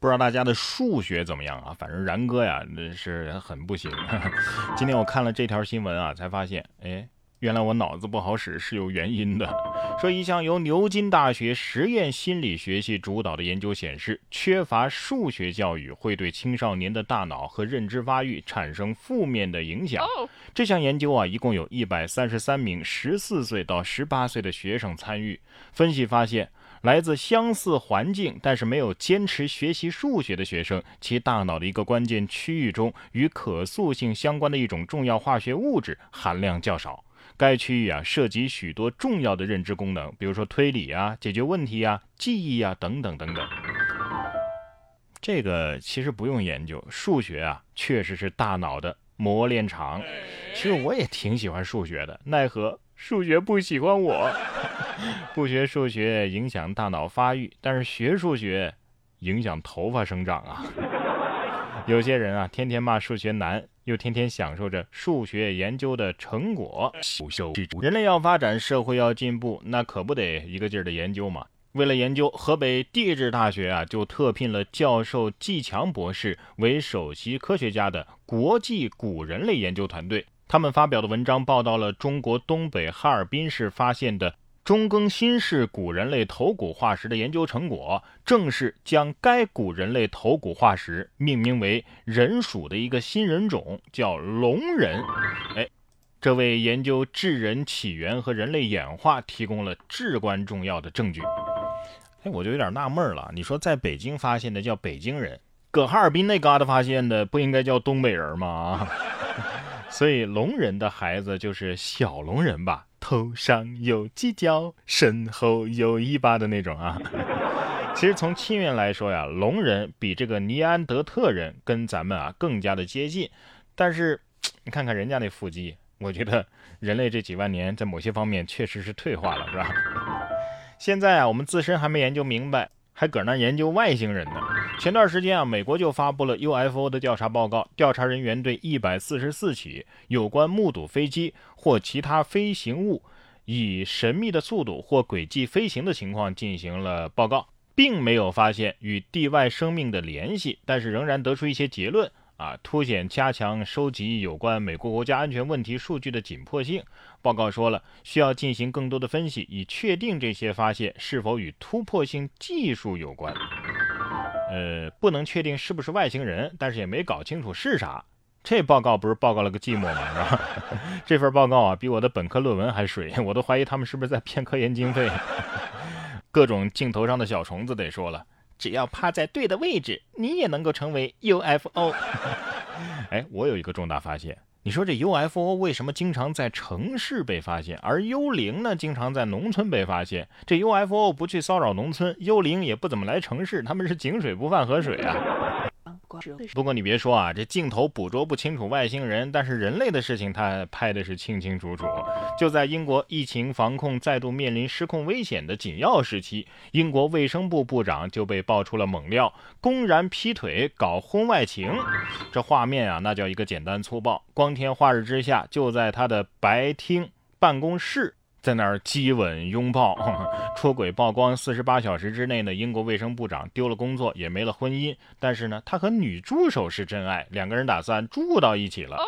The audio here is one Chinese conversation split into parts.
不知道大家的数学怎么样啊？反正然哥呀，那是很不行。今天我看了这条新闻啊，才发现，哎。原来我脑子不好使是有原因的。说一项由牛津大学实验心理学系主导的研究显示，缺乏数学教育会对青少年的大脑和认知发育产生负面的影响。这项研究啊，一共有一百三十三名十四岁到十八岁的学生参与。分析发现，来自相似环境但是没有坚持学习数学的学生，其大脑的一个关键区域中与可塑性相关的一种重要化学物质含量较少。该区域啊，涉及许多重要的认知功能，比如说推理啊、解决问题啊、记忆啊等等等等。这个其实不用研究，数学啊，确实是大脑的磨练场。其实我也挺喜欢数学的，奈何数学不喜欢我。不学数学影响大脑发育，但是学数学影响头发生长啊。有些人啊，天天骂数学难。又天天享受着数学研究的成果。人类要发展，社会要进步，那可不得一个劲儿的研究嘛。为了研究，河北地质大学啊就特聘了教授季强博士为首席科学家的国际古人类研究团队。他们发表的文章报道了中国东北哈尔滨市发现的。中更新世古人类头骨化石的研究成果，正是将该古人类头骨化石命名为人属的一个新人种，叫龙人。哎，这为研究智人起源和人类演化提供了至关重要的证据。哎，我就有点纳闷了，你说在北京发现的叫北京人，搁哈尔滨那旮瘩发现的不应该叫东北人吗？所以龙人的孩子就是小龙人吧？头上有犄角，身后有尾巴的那种啊。其实从亲缘来说呀，龙人比这个尼安德特人跟咱们啊更加的接近。但是你看看人家那腹肌，我觉得人类这几万年在某些方面确实是退化了，是吧？现在啊，我们自身还没研究明白，还搁那研究外星人呢。前段时间啊，美国就发布了 UFO 的调查报告，调查人员对一百四十四起有关目睹飞机或其他飞行物以神秘的速度或轨迹飞行的情况进行了报告，并没有发现与地外生命的联系，但是仍然得出一些结论啊，凸显加强收集有关美国国家安全问题数据的紧迫性。报告说了，需要进行更多的分析，以确定这些发现是否与突破性技术有关。呃，不能确定是不是外星人，但是也没搞清楚是啥。这报告不是报告了个寂寞吗？是吧？这份报告啊，比我的本科论文还水，我都怀疑他们是不是在骗科研经费。各种镜头上的小虫子得说了，只要趴在对的位置，你也能够成为 UFO。哎，我有一个重大发现。你说这 UFO 为什么经常在城市被发现，而幽灵呢经常在农村被发现？这 UFO 不去骚扰农村，幽灵也不怎么来城市，他们是井水不犯河水啊。不过你别说啊，这镜头捕捉不清楚外星人，但是人类的事情他拍的是清清楚楚。就在英国疫情防控再度面临失控危险的紧要时期，英国卫生部部长就被爆出了猛料，公然劈腿搞婚外情。这画面啊，那叫一个简单粗暴。光天化日之下，就在他的白厅办公室。在那儿激吻拥抱，出轨曝光四十八小时之内呢，英国卫生部长丢了工作，也没了婚姻。但是呢，他和女助手是真爱，两个人打算住到一起了。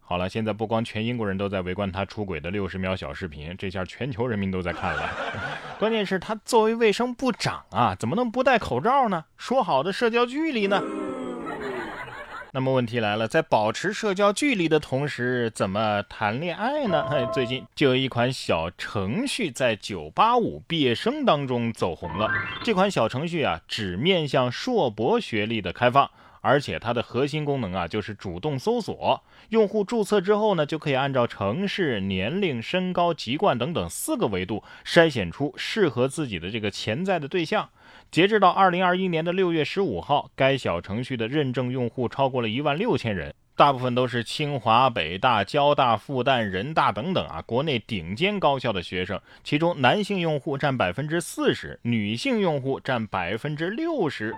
好了，现在不光全英国人都在围观他出轨的六十秒小视频，这下全球人民都在看了。关键是，他作为卫生部长啊，怎么能不戴口罩呢？说好的社交距离呢？那么问题来了，在保持社交距离的同时，怎么谈恋爱呢？最近就有一款小程序在九八五毕业生当中走红了。这款小程序啊，只面向硕博学历的开放，而且它的核心功能啊，就是主动搜索。用户注册之后呢，就可以按照城市、年龄、身高、籍贯等等四个维度筛选出适合自己的这个潜在的对象。截至到二零二一年的六月十五号，该小程序的认证用户超过了一万六千人，大部分都是清华、北大、交大、复旦、人大等等啊，国内顶尖高校的学生。其中男性用户占百分之四十，女性用户占百分之六十。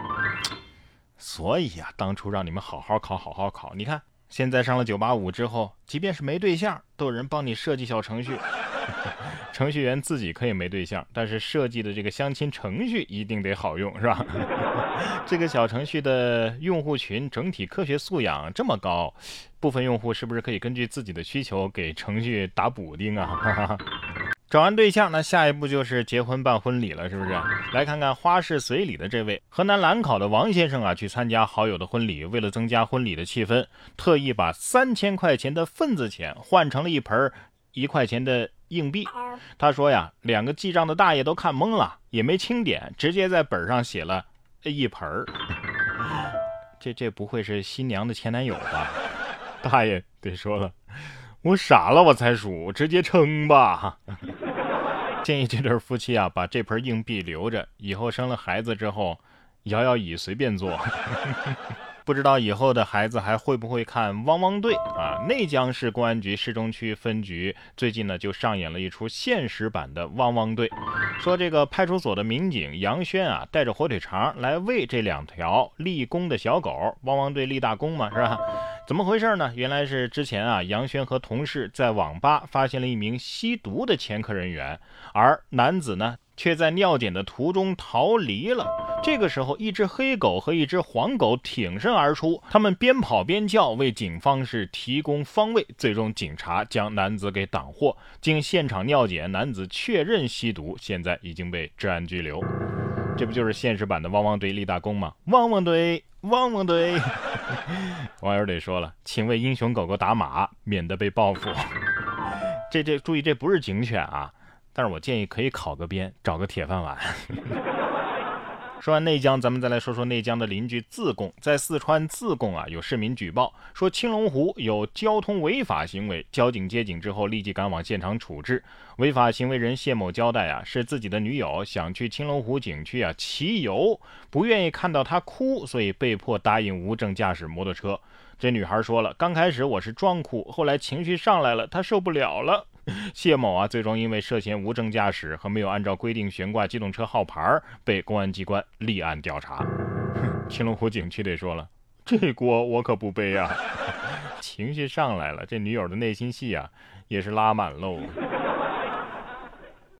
所以呀，当初让你们好好考，好好考。你看，现在上了九八五之后，即便是没对象，都有人帮你设计小程序。程序员自己可以没对象，但是设计的这个相亲程序一定得好用，是吧？这个小程序的用户群整体科学素养这么高，部分用户是不是可以根据自己的需求给程序打补丁啊？找完对象，那下一步就是结婚办婚礼了，是不是？来看看花式随礼的这位河南兰考的王先生啊，去参加好友的婚礼，为了增加婚礼的气氛，特意把三千块钱的份子钱换成了一盆一块钱的硬币。他说呀，两个记账的大爷都看懵了，也没清点，直接在本上写了一盆儿。这这不会是新娘的前男友吧？大爷得说了。我傻了，我才数，直接称吧。建议这对夫妻啊，把这盆硬币留着，以后生了孩子之后，摇摇椅随便坐。不知道以后的孩子还会不会看《汪汪队》啊？内江市公安局市中区分局最近呢就上演了一出现实版的《汪汪队》，说这个派出所的民警杨轩啊，带着火腿肠来喂这两条立功的小狗，汪汪队立大功嘛，是吧？怎么回事呢？原来是之前啊，杨轩和同事在网吧发现了一名吸毒的前科人员，而男子呢。却在尿检的途中逃离了。这个时候，一只黑狗和一只黄狗挺身而出，他们边跑边叫，为警方是提供方位。最终，警察将男子给挡获。经现场尿检，男子确认吸毒，现在已经被治安拘留。这不就是现实版的汪汪队立大功吗？汪汪队，汪汪队！网友得说了，请为英雄狗狗打码，免得被报复。这这，注意，这不是警犬啊。但是我建议可以考个编，找个铁饭碗。说完内江，咱们再来说说内江的邻居自贡。在四川自贡啊，有市民举报说青龙湖有交通违法行为，交警接警之后立即赶往现场处置。违法行为人谢某交代啊，是自己的女友想去青龙湖景区啊骑游，不愿意看到她哭，所以被迫答应无证驾驶摩托车。这女孩说了，刚开始我是装哭，后来情绪上来了，她受不了了。谢某啊，最终因为涉嫌无证驾驶和没有按照规定悬挂机动车号牌，被公安机关立案调查。青龙湖景区得说了，这锅我可不背啊！情绪上来了，这女友的内心戏啊，也是拉满喽。